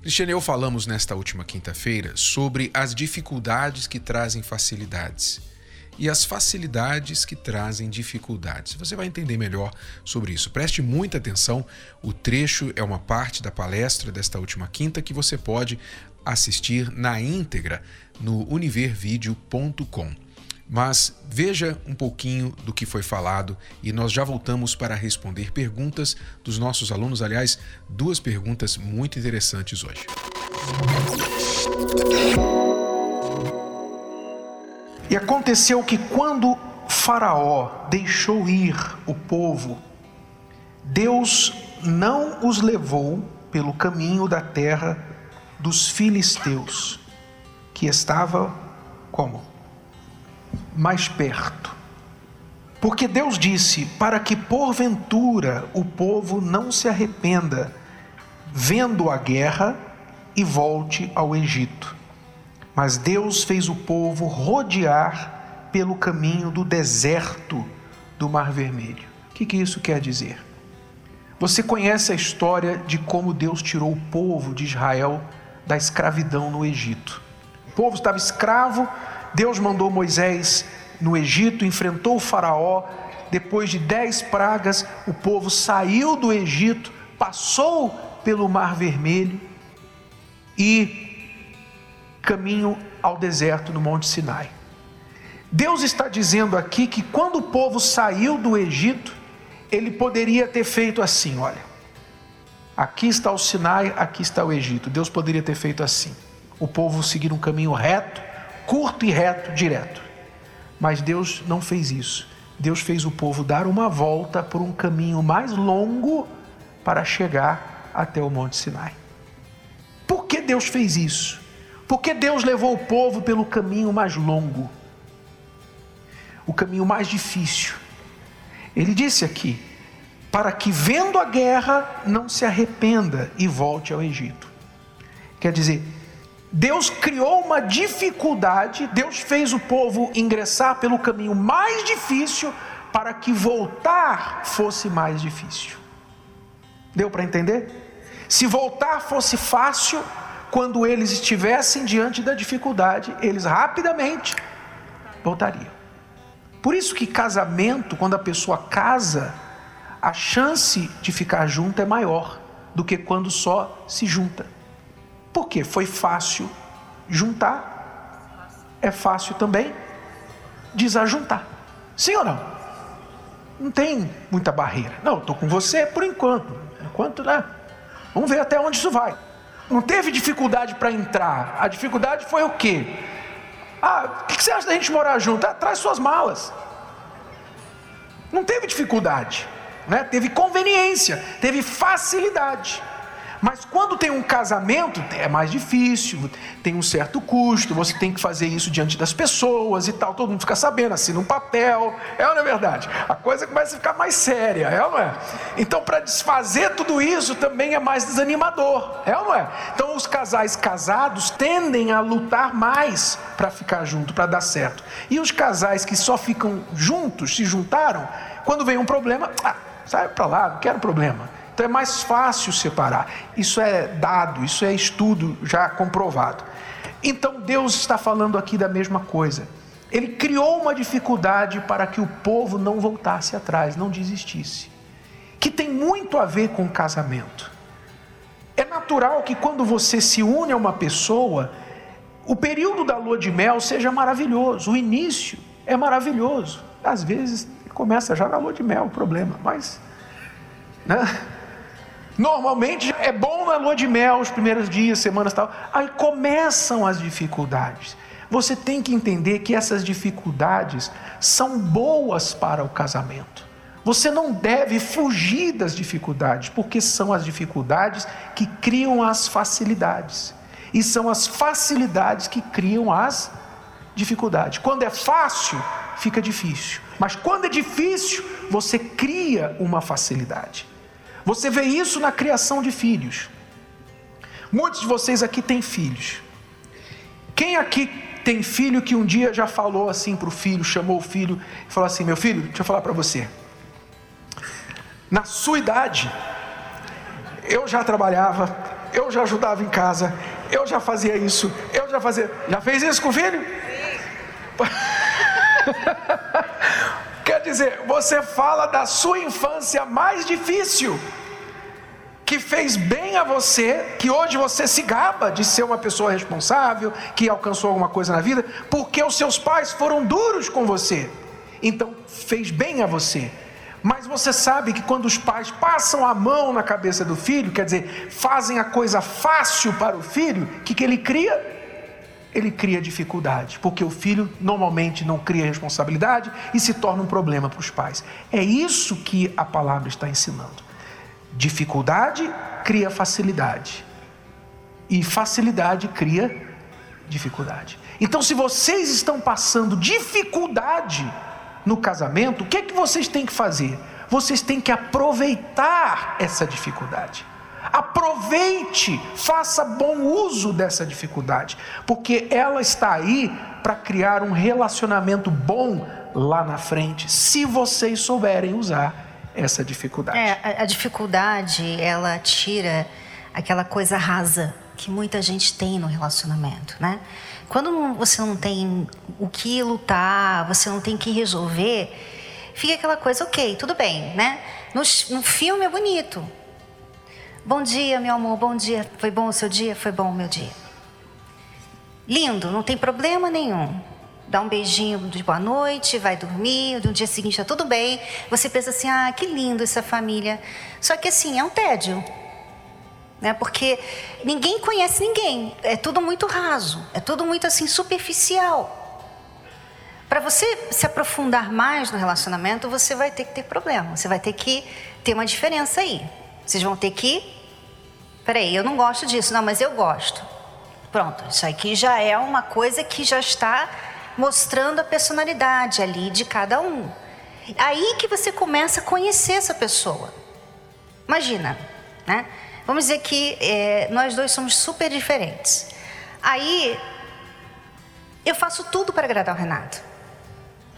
Cristiane eu falamos nesta última quinta-feira sobre as dificuldades que trazem facilidades e as facilidades que trazem dificuldades. Você vai entender melhor sobre isso. Preste muita atenção. O trecho é uma parte da palestra desta última quinta que você pode assistir na íntegra no univervideo.com. Mas veja um pouquinho do que foi falado e nós já voltamos para responder perguntas dos nossos alunos. Aliás, duas perguntas muito interessantes hoje. E aconteceu que quando Faraó deixou ir o povo, Deus não os levou pelo caminho da terra dos filisteus, que estava como? Mais perto. Porque Deus disse: para que porventura o povo não se arrependa, vendo a guerra e volte ao Egito. Mas Deus fez o povo rodear pelo caminho do deserto do Mar Vermelho. O que, que isso quer dizer? Você conhece a história de como Deus tirou o povo de Israel da escravidão no Egito. O povo estava escravo Deus mandou Moisés no Egito, enfrentou o Faraó. Depois de dez pragas, o povo saiu do Egito, passou pelo Mar Vermelho e caminho ao deserto no Monte Sinai. Deus está dizendo aqui que quando o povo saiu do Egito, ele poderia ter feito assim: olha, aqui está o Sinai, aqui está o Egito. Deus poderia ter feito assim: o povo seguir um caminho reto curto e reto, direto. Mas Deus não fez isso. Deus fez o povo dar uma volta por um caminho mais longo para chegar até o Monte Sinai. Por que Deus fez isso? Porque Deus levou o povo pelo caminho mais longo, o caminho mais difícil. Ele disse aqui: para que vendo a guerra não se arrependa e volte ao Egito. Quer dizer, Deus criou uma dificuldade, Deus fez o povo ingressar pelo caminho mais difícil para que voltar fosse mais difícil. Deu para entender? Se voltar fosse fácil, quando eles estivessem diante da dificuldade, eles rapidamente voltariam. Por isso que casamento, quando a pessoa casa, a chance de ficar junto é maior do que quando só se junta. Porque foi fácil juntar, é fácil também desajuntar. Sim ou não? Não tem muita barreira. Não, estou com você por enquanto. Enquanto, né? Vamos ver até onde isso vai. Não teve dificuldade para entrar. A dificuldade foi o quê? Ah, o que você acha da gente morar junto? Ah, traz suas malas. Não teve dificuldade, né? teve conveniência, teve facilidade. Mas quando tem um casamento, é mais difícil, tem um certo custo, você tem que fazer isso diante das pessoas e tal, todo mundo fica sabendo, assina um papel, é ou não é verdade? A coisa começa a ficar mais séria, é ou não é? Então, para desfazer tudo isso também é mais desanimador, é ou não é? Então, os casais casados tendem a lutar mais para ficar junto, para dar certo. E os casais que só ficam juntos, se juntaram, quando vem um problema, ah, sai para lá, não quero problema. Então é mais fácil separar. Isso é dado, isso é estudo já comprovado. Então Deus está falando aqui da mesma coisa. Ele criou uma dificuldade para que o povo não voltasse atrás, não desistisse. Que tem muito a ver com o casamento. É natural que quando você se une a uma pessoa, o período da lua de mel seja maravilhoso, o início é maravilhoso. Às vezes começa já na lua de mel o problema, mas né? Normalmente é bom na lua de mel, os primeiros dias, semanas tal. Aí começam as dificuldades. Você tem que entender que essas dificuldades são boas para o casamento. Você não deve fugir das dificuldades, porque são as dificuldades que criam as facilidades. E são as facilidades que criam as dificuldade. Quando é fácil, fica difícil. Mas quando é difícil, você cria uma facilidade. Você vê isso na criação de filhos. Muitos de vocês aqui têm filhos. Quem aqui tem filho que um dia já falou assim para o filho, chamou o filho e falou assim: Meu filho, deixa eu falar para você. Na sua idade, eu já trabalhava, eu já ajudava em casa, eu já fazia isso, eu já fazia. Já fez isso com o filho? Quer dizer, você fala da sua infância mais difícil, que fez bem a você, que hoje você se gaba de ser uma pessoa responsável, que alcançou alguma coisa na vida, porque os seus pais foram duros com você. Então, fez bem a você. Mas você sabe que quando os pais passam a mão na cabeça do filho, quer dizer, fazem a coisa fácil para o filho, o que, que ele cria? Ele cria dificuldade, porque o filho normalmente não cria responsabilidade e se torna um problema para os pais. É isso que a palavra está ensinando. Dificuldade cria facilidade, e facilidade cria dificuldade. Então, se vocês estão passando dificuldade, no casamento, o que é que vocês têm que fazer? Vocês têm que aproveitar essa dificuldade. Aproveite, faça bom uso dessa dificuldade, porque ela está aí para criar um relacionamento bom lá na frente, se vocês souberem usar essa dificuldade. É, a, a dificuldade, ela tira aquela coisa rasa que muita gente tem no relacionamento, né? Quando você não tem o que lutar, você não tem que resolver, fica aquela coisa, ok, tudo bem, né? No, no filme é bonito. Bom dia, meu amor, bom dia. Foi bom o seu dia? Foi bom o meu dia. Lindo, não tem problema nenhum. Dá um beijinho de boa noite, vai dormir, no dia seguinte está tudo bem. Você pensa assim, ah, que lindo essa família. Só que assim, é um tédio né? Porque ninguém conhece ninguém, é tudo muito raso, é tudo muito assim superficial. Para você se aprofundar mais no relacionamento, você vai ter que ter problema, você vai ter que ter uma diferença aí. Vocês vão ter que, peraí, eu não gosto disso, não, mas eu gosto. Pronto, isso aqui já é uma coisa que já está mostrando a personalidade ali de cada um. Aí que você começa a conhecer essa pessoa. Imagina, né? Vamos dizer que é, nós dois somos super diferentes. Aí eu faço tudo para agradar o Renato.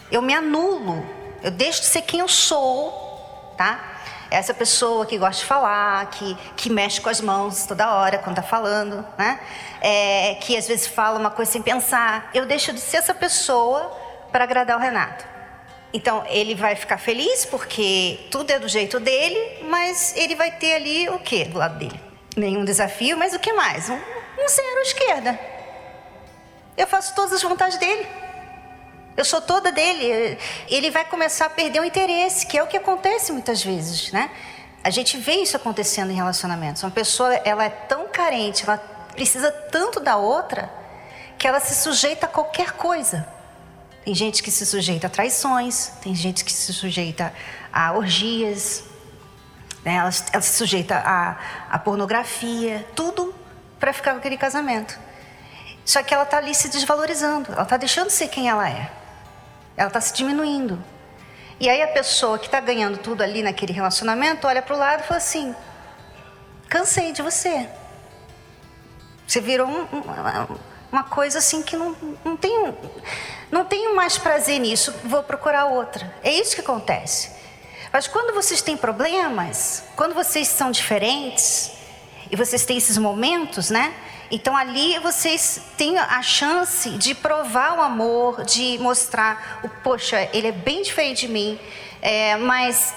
Eu me anulo, eu deixo de ser quem eu sou, tá? Essa pessoa que gosta de falar, que, que mexe com as mãos toda hora quando está falando, né? É, que às vezes fala uma coisa sem pensar. Eu deixo de ser essa pessoa para agradar o Renato. Então ele vai ficar feliz porque tudo é do jeito dele, mas ele vai ter ali o que do lado dele? Nenhum desafio, mas o que mais? Um, um zero à esquerda. Eu faço todas as vontades dele. Eu sou toda dele. Ele vai começar a perder o interesse, que é o que acontece muitas vezes, né? A gente vê isso acontecendo em relacionamentos. Uma pessoa, ela é tão carente, ela precisa tanto da outra, que ela se sujeita a qualquer coisa. Tem gente que se sujeita a traições, tem gente que se sujeita a orgias, né? ela, ela se sujeita a, a pornografia, tudo para ficar com aquele casamento. Só que ela está ali se desvalorizando, ela está deixando de ser quem ela é, ela está se diminuindo. E aí a pessoa que está ganhando tudo ali naquele relacionamento olha para o lado e fala assim: cansei de você. Você virou um, um, uma coisa assim que não, não tenho, não tenho mais prazer nisso, vou procurar outra. É isso que acontece. Mas quando vocês têm problemas, quando vocês são diferentes, e vocês têm esses momentos, né? Então ali vocês têm a chance de provar o amor, de mostrar o, poxa, ele é bem diferente de mim, é, mas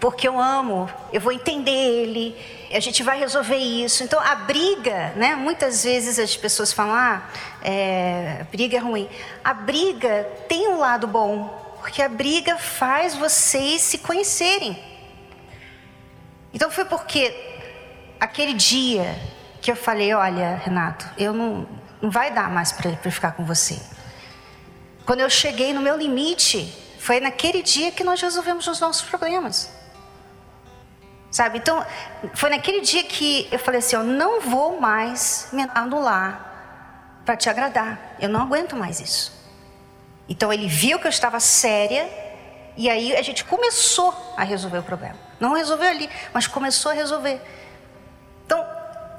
porque eu amo, eu vou entender ele, a gente vai resolver isso. Então, a briga, né? Muitas vezes as pessoas falam, ah, é, briga é ruim. A briga tem um lado bom, porque a briga faz vocês se conhecerem. Então, foi porque aquele dia que eu falei, olha, Renato, eu não, não vai dar mais para ficar com você. Quando eu cheguei no meu limite, foi naquele dia que nós resolvemos os nossos problemas. Sabe? Então, foi naquele dia que eu falei assim: eu não vou mais me anular para te agradar. Eu não aguento mais isso. Então ele viu que eu estava séria e aí a gente começou a resolver o problema. Não resolveu ali, mas começou a resolver. Então,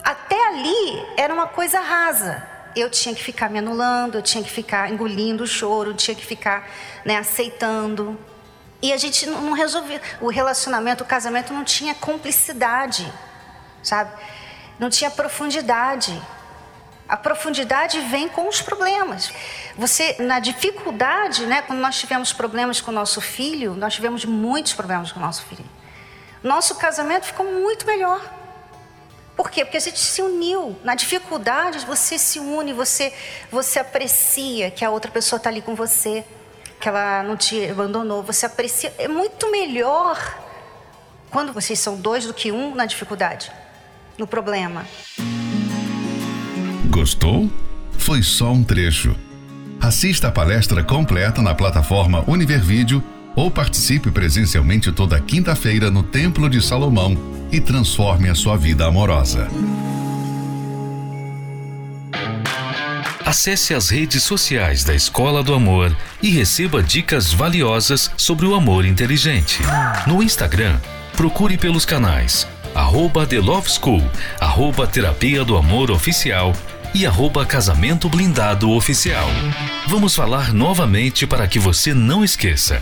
até ali era uma coisa rasa. Eu tinha que ficar me anulando, eu tinha que ficar engolindo o choro, eu tinha que ficar né, aceitando. E a gente não resolvia. O relacionamento, o casamento não tinha cumplicidade, sabe? Não tinha profundidade. A profundidade vem com os problemas. Você, na dificuldade, né, quando nós tivemos problemas com o nosso filho, nós tivemos muitos problemas com o nosso filho. Nosso casamento ficou muito melhor. Por quê? Porque a gente se uniu. Na dificuldade, você se une, você, você aprecia que a outra pessoa está ali com você, que ela não te abandonou. Você aprecia. É muito melhor quando vocês são dois do que um na dificuldade, no problema. Gostou? Foi só um trecho. Assista a palestra completa na plataforma Univervídeo ou participe presencialmente toda quinta-feira no Templo de Salomão e transforme a sua vida amorosa. Acesse as redes sociais da Escola do Amor e receba dicas valiosas sobre o amor inteligente. No Instagram, procure pelos canais arroba The Love School, arroba Terapia do Amor Oficial e arroba Casamento Blindado Oficial. Vamos falar novamente para que você não esqueça.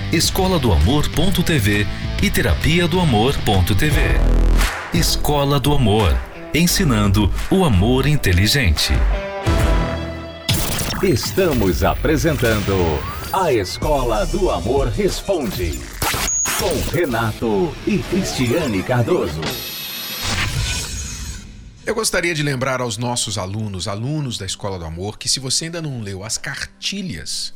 escola do amor.tv e terapia do amor.tv. Escola do Amor, ensinando o amor inteligente. Estamos apresentando a Escola do Amor Responde, com Renato e Cristiane Cardoso. Eu gostaria de lembrar aos nossos alunos, alunos da Escola do Amor, que se você ainda não leu as cartilhas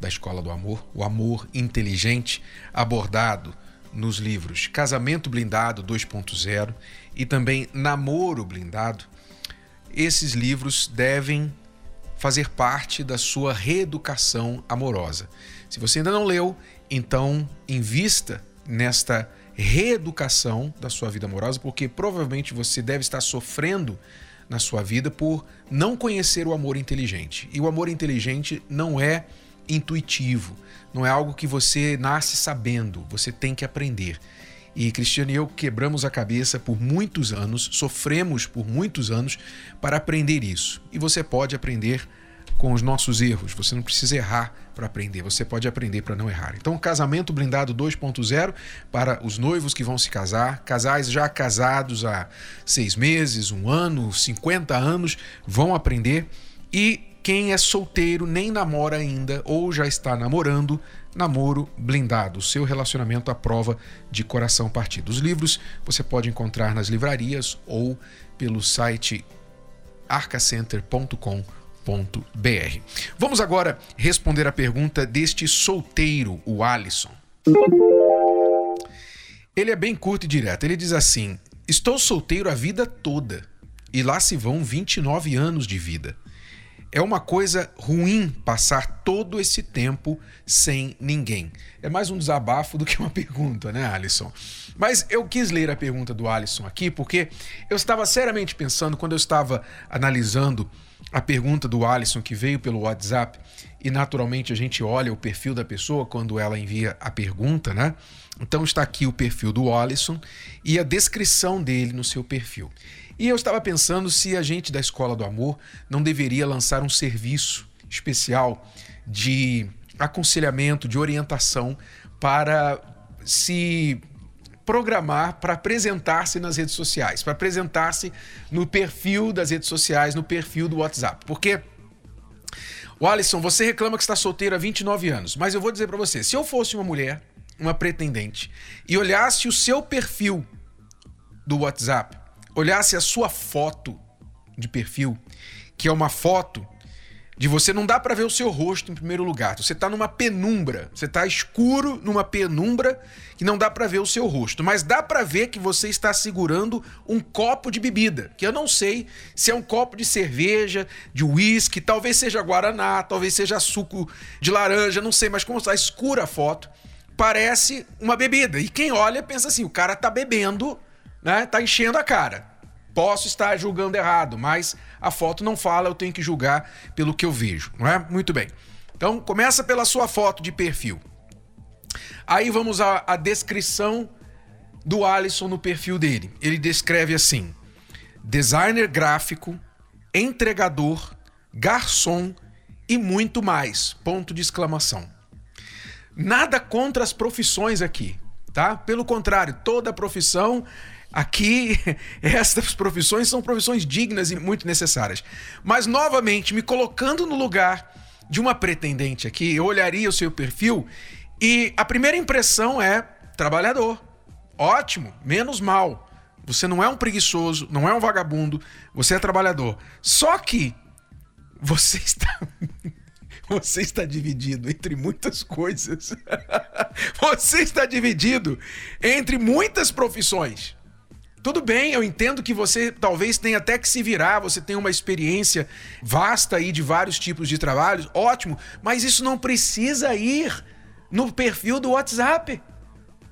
da Escola do Amor, o amor inteligente abordado nos livros Casamento Blindado 2.0 e também Namoro Blindado, esses livros devem fazer parte da sua reeducação amorosa. Se você ainda não leu, então invista nesta reeducação da sua vida amorosa, porque provavelmente você deve estar sofrendo na sua vida por não conhecer o amor inteligente. E o amor inteligente não é intuitivo, não é algo que você nasce sabendo, você tem que aprender. E Cristiano e eu quebramos a cabeça por muitos anos, sofremos por muitos anos para aprender isso. E você pode aprender com os nossos erros. Você não precisa errar para aprender, você pode aprender para não errar. Então, casamento blindado 2.0 para os noivos que vão se casar, casais já casados há seis meses, um ano, 50 anos, vão aprender. E quem é solteiro, nem namora ainda ou já está namorando, Namoro Blindado, seu relacionamento à prova de coração partido. Os livros você pode encontrar nas livrarias ou pelo site arcacenter.com.br. Vamos agora responder a pergunta deste solteiro, o Alisson. Ele é bem curto e direto. Ele diz assim: Estou solteiro a vida toda e lá se vão 29 anos de vida. É uma coisa ruim passar todo esse tempo sem ninguém. É mais um desabafo do que uma pergunta, né, Alisson? Mas eu quis ler a pergunta do Alisson aqui porque eu estava seriamente pensando quando eu estava analisando a pergunta do Alisson que veio pelo WhatsApp e naturalmente a gente olha o perfil da pessoa quando ela envia a pergunta, né? Então está aqui o perfil do Alisson e a descrição dele no seu perfil. E eu estava pensando se a gente da Escola do Amor não deveria lançar um serviço especial de aconselhamento, de orientação para se programar para apresentar-se nas redes sociais, para apresentar-se no perfil das redes sociais, no perfil do WhatsApp. Porque o Alisson, você reclama que está solteiro há 29 anos, mas eu vou dizer para você, se eu fosse uma mulher, uma pretendente, e olhasse o seu perfil do WhatsApp, olhasse a sua foto de perfil, que é uma foto de você não dá para ver o seu rosto em primeiro lugar. Você tá numa penumbra, você tá escuro numa penumbra que não dá para ver o seu rosto, mas dá para ver que você está segurando um copo de bebida, que eu não sei se é um copo de cerveja, de uísque, talvez seja guaraná, talvez seja suco de laranja, não sei, mas como está escura a foto, parece uma bebida. E quem olha pensa assim, o cara tá bebendo, né? Tá enchendo a cara. Posso estar julgando errado, mas a foto não fala, eu tenho que julgar pelo que eu vejo, não é? Muito bem. Então, começa pela sua foto de perfil. Aí vamos à, à descrição do Alisson no perfil dele. Ele descreve assim: designer gráfico, entregador, garçom e muito mais. Ponto de exclamação. Nada contra as profissões aqui, tá? Pelo contrário, toda profissão Aqui, estas profissões são profissões dignas e muito necessárias. Mas, novamente, me colocando no lugar de uma pretendente aqui, eu olharia o seu perfil e a primeira impressão é trabalhador. Ótimo, menos mal. Você não é um preguiçoso, não é um vagabundo, você é trabalhador. Só que você está. Você está dividido entre muitas coisas. Você está dividido entre muitas profissões. Tudo bem, eu entendo que você talvez tenha até que se virar, você tem uma experiência vasta aí de vários tipos de trabalhos, ótimo, mas isso não precisa ir no perfil do WhatsApp.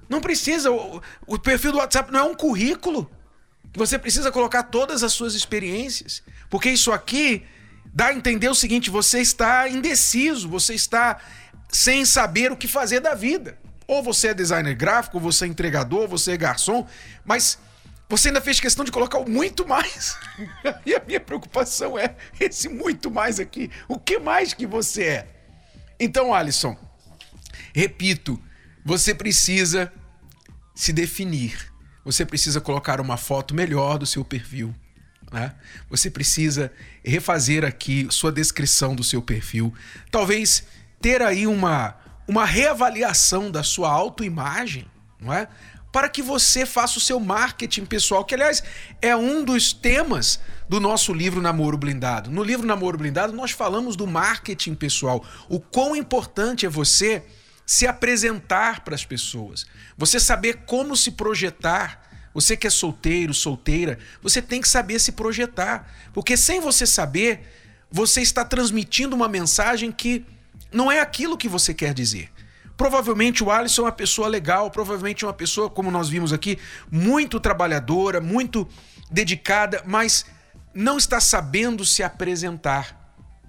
Não precisa, o, o perfil do WhatsApp não é um currículo. Você precisa colocar todas as suas experiências, porque isso aqui dá a entender o seguinte: você está indeciso, você está sem saber o que fazer da vida. Ou você é designer gráfico, ou você é entregador, ou você é garçom, mas você ainda fez questão de colocar o muito mais. e a minha preocupação é esse muito mais aqui. O que mais que você é? Então, Alisson, repito, você precisa se definir. Você precisa colocar uma foto melhor do seu perfil. Né? Você precisa refazer aqui sua descrição do seu perfil. Talvez ter aí uma, uma reavaliação da sua autoimagem, não é? Para que você faça o seu marketing pessoal, que aliás é um dos temas do nosso livro Namoro Blindado. No livro Namoro Blindado, nós falamos do marketing pessoal, o quão importante é você se apresentar para as pessoas, você saber como se projetar. Você que é solteiro, solteira, você tem que saber se projetar, porque sem você saber, você está transmitindo uma mensagem que não é aquilo que você quer dizer. Provavelmente o Alisson é uma pessoa legal, provavelmente é uma pessoa, como nós vimos aqui, muito trabalhadora, muito dedicada, mas não está sabendo se apresentar.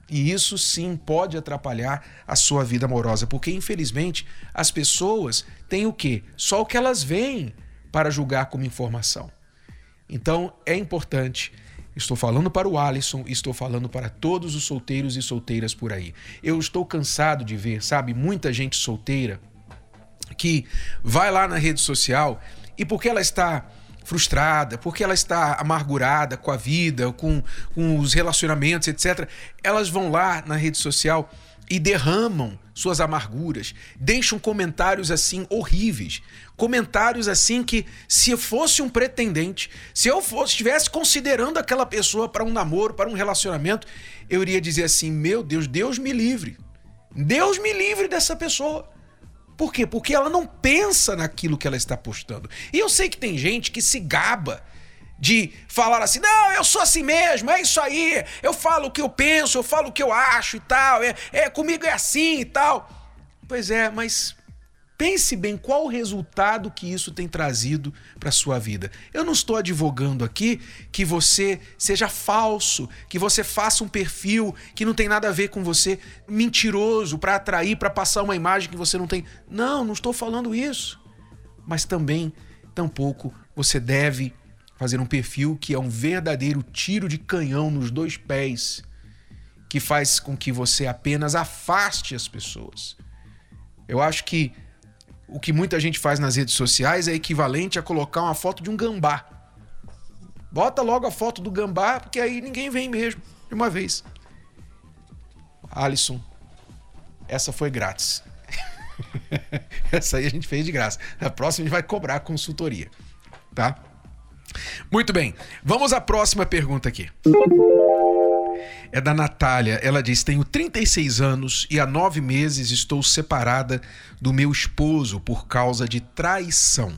E isso sim pode atrapalhar a sua vida amorosa, porque infelizmente as pessoas têm o quê? Só o que elas veem para julgar como informação. Então é importante Estou falando para o Alisson, estou falando para todos os solteiros e solteiras por aí. Eu estou cansado de ver, sabe, muita gente solteira que vai lá na rede social e porque ela está frustrada, porque ela está amargurada com a vida, com, com os relacionamentos, etc., elas vão lá na rede social e derramam suas amarguras, deixam comentários assim horríveis, comentários assim que se eu fosse um pretendente, se eu fosse estivesse considerando aquela pessoa para um namoro, para um relacionamento, eu iria dizer assim: "Meu Deus, Deus me livre. Deus me livre dessa pessoa". Por quê? Porque ela não pensa naquilo que ela está postando. E eu sei que tem gente que se gaba de falar assim, não, eu sou assim mesmo, é isso aí, eu falo o que eu penso, eu falo o que eu acho e tal, é, é comigo é assim e tal. Pois é, mas pense bem qual o resultado que isso tem trazido para sua vida. Eu não estou advogando aqui que você seja falso, que você faça um perfil que não tem nada a ver com você, mentiroso para atrair, para passar uma imagem que você não tem. Não, não estou falando isso. Mas também, tampouco você deve fazer um perfil que é um verdadeiro tiro de canhão nos dois pés, que faz com que você apenas afaste as pessoas. Eu acho que o que muita gente faz nas redes sociais é equivalente a colocar uma foto de um gambá. Bota logo a foto do gambá, porque aí ninguém vem mesmo, de uma vez. Alisson, essa foi grátis. essa aí a gente fez de graça. Na próxima a gente vai cobrar consultoria, tá? Muito bem. Vamos à próxima pergunta aqui. É da Natália. Ela diz: Tenho 36 anos e há nove meses estou separada do meu esposo por causa de traição.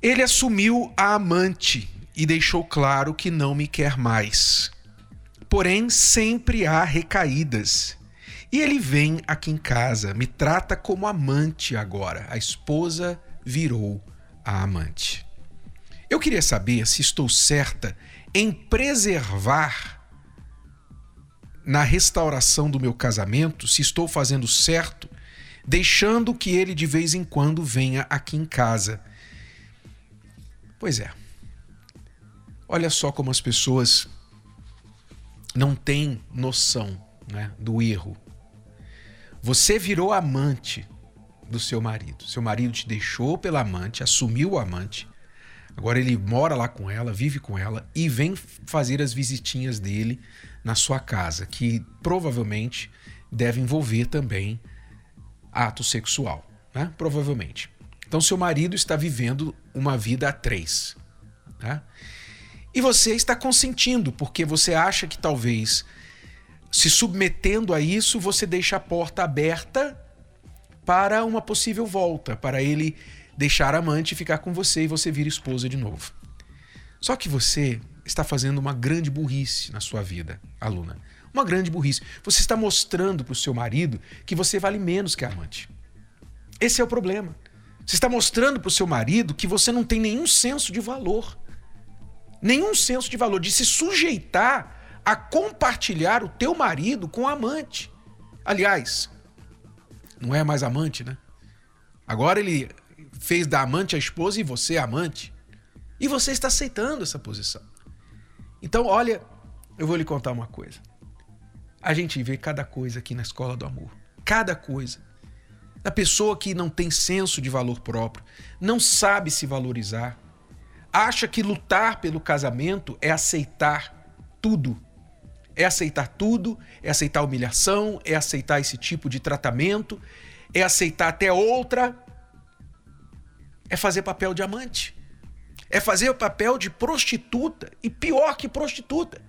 Ele assumiu a amante e deixou claro que não me quer mais. Porém, sempre há recaídas. E ele vem aqui em casa, me trata como amante agora. A esposa virou a amante. Eu queria saber se estou certa em preservar na restauração do meu casamento, se estou fazendo certo, deixando que ele de vez em quando venha aqui em casa. Pois é. Olha só como as pessoas não têm noção né, do erro. Você virou amante do seu marido. Seu marido te deixou pela amante, assumiu o amante. Agora ele mora lá com ela, vive com ela e vem fazer as visitinhas dele na sua casa, que provavelmente deve envolver também ato sexual, né? Provavelmente. Então seu marido está vivendo uma vida a três, né? E você está consentindo, porque você acha que talvez se submetendo a isso, você deixa a porta aberta para uma possível volta, para ele deixar a amante e ficar com você e você vir esposa de novo. Só que você está fazendo uma grande burrice na sua vida, aluna. Uma grande burrice. Você está mostrando para o seu marido que você vale menos que a amante. Esse é o problema. Você está mostrando para o seu marido que você não tem nenhum senso de valor nenhum senso de valor, de se sujeitar a compartilhar o teu marido com o amante. Aliás, não é mais amante, né? Agora ele fez da amante a esposa e você a amante. E você está aceitando essa posição. Então, olha, eu vou lhe contar uma coisa. A gente vê cada coisa aqui na escola do amor. Cada coisa. A pessoa que não tem senso de valor próprio, não sabe se valorizar, acha que lutar pelo casamento é aceitar tudo. É aceitar tudo, é aceitar humilhação, é aceitar esse tipo de tratamento, é aceitar até outra. É fazer papel de amante. É fazer o papel de prostituta. E pior que prostituta.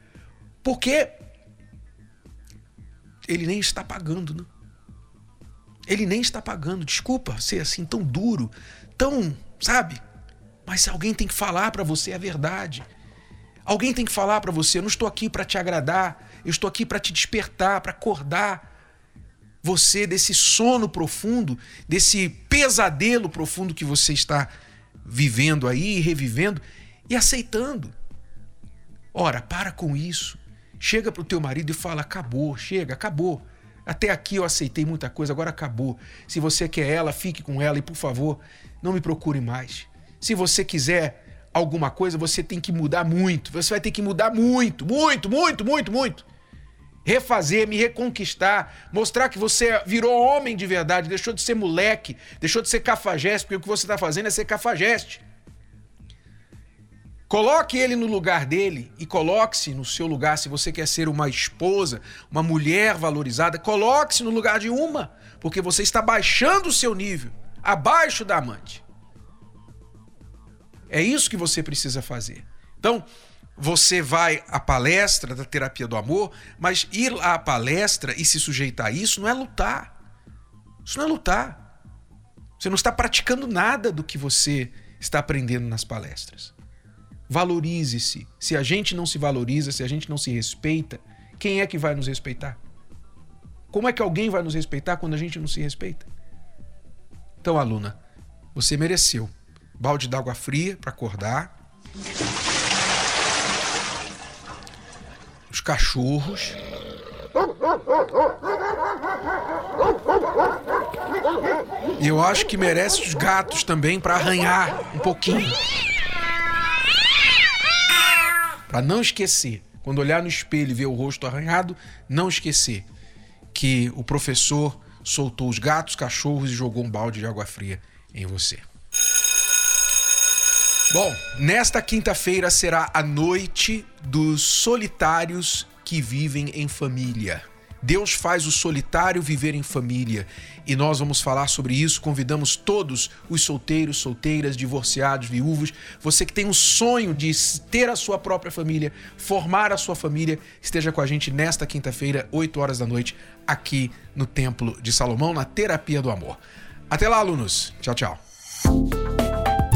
Porque ele nem está pagando, né? Ele nem está pagando. Desculpa ser assim tão duro, tão, sabe? Mas alguém tem que falar para você a verdade. Alguém tem que falar para você: eu não estou aqui para te agradar, eu estou aqui para te despertar, para acordar você desse sono profundo, desse pesadelo profundo que você está vivendo aí, revivendo e aceitando. Ora, para com isso. Chega para o teu marido e fala: acabou, chega, acabou. Até aqui eu aceitei muita coisa, agora acabou. Se você quer ela, fique com ela e, por favor, não me procure mais. Se você quiser alguma coisa, você tem que mudar muito. Você vai ter que mudar muito, muito, muito, muito, muito. Refazer, me reconquistar, mostrar que você virou homem de verdade, deixou de ser moleque, deixou de ser cafajeste, porque o que você está fazendo é ser cafajeste. Coloque ele no lugar dele e coloque-se no seu lugar. Se você quer ser uma esposa, uma mulher valorizada, coloque-se no lugar de uma, porque você está baixando o seu nível, abaixo da amante. É isso que você precisa fazer. Então, você vai à palestra da terapia do amor, mas ir à palestra e se sujeitar a isso não é lutar. Isso não é lutar. Você não está praticando nada do que você está aprendendo nas palestras. Valorize-se. Se a gente não se valoriza, se a gente não se respeita, quem é que vai nos respeitar? Como é que alguém vai nos respeitar quando a gente não se respeita? Então, aluna, você mereceu balde d'água fria para acordar. Os cachorros. E eu acho que merece os gatos também para arranhar um pouquinho. Para não esquecer, quando olhar no espelho e ver o rosto arranhado, não esquecer que o professor soltou os gatos, cachorros e jogou um balde de água fria em você. Bom, nesta quinta-feira será a noite dos solitários que vivem em família. Deus faz o solitário viver em família e nós vamos falar sobre isso. Convidamos todos os solteiros, solteiras, divorciados, viúvos, você que tem um sonho de ter a sua própria família, formar a sua família, esteja com a gente nesta quinta-feira, 8 horas da noite, aqui no Templo de Salomão, na Terapia do Amor. Até lá, alunos. Tchau, tchau.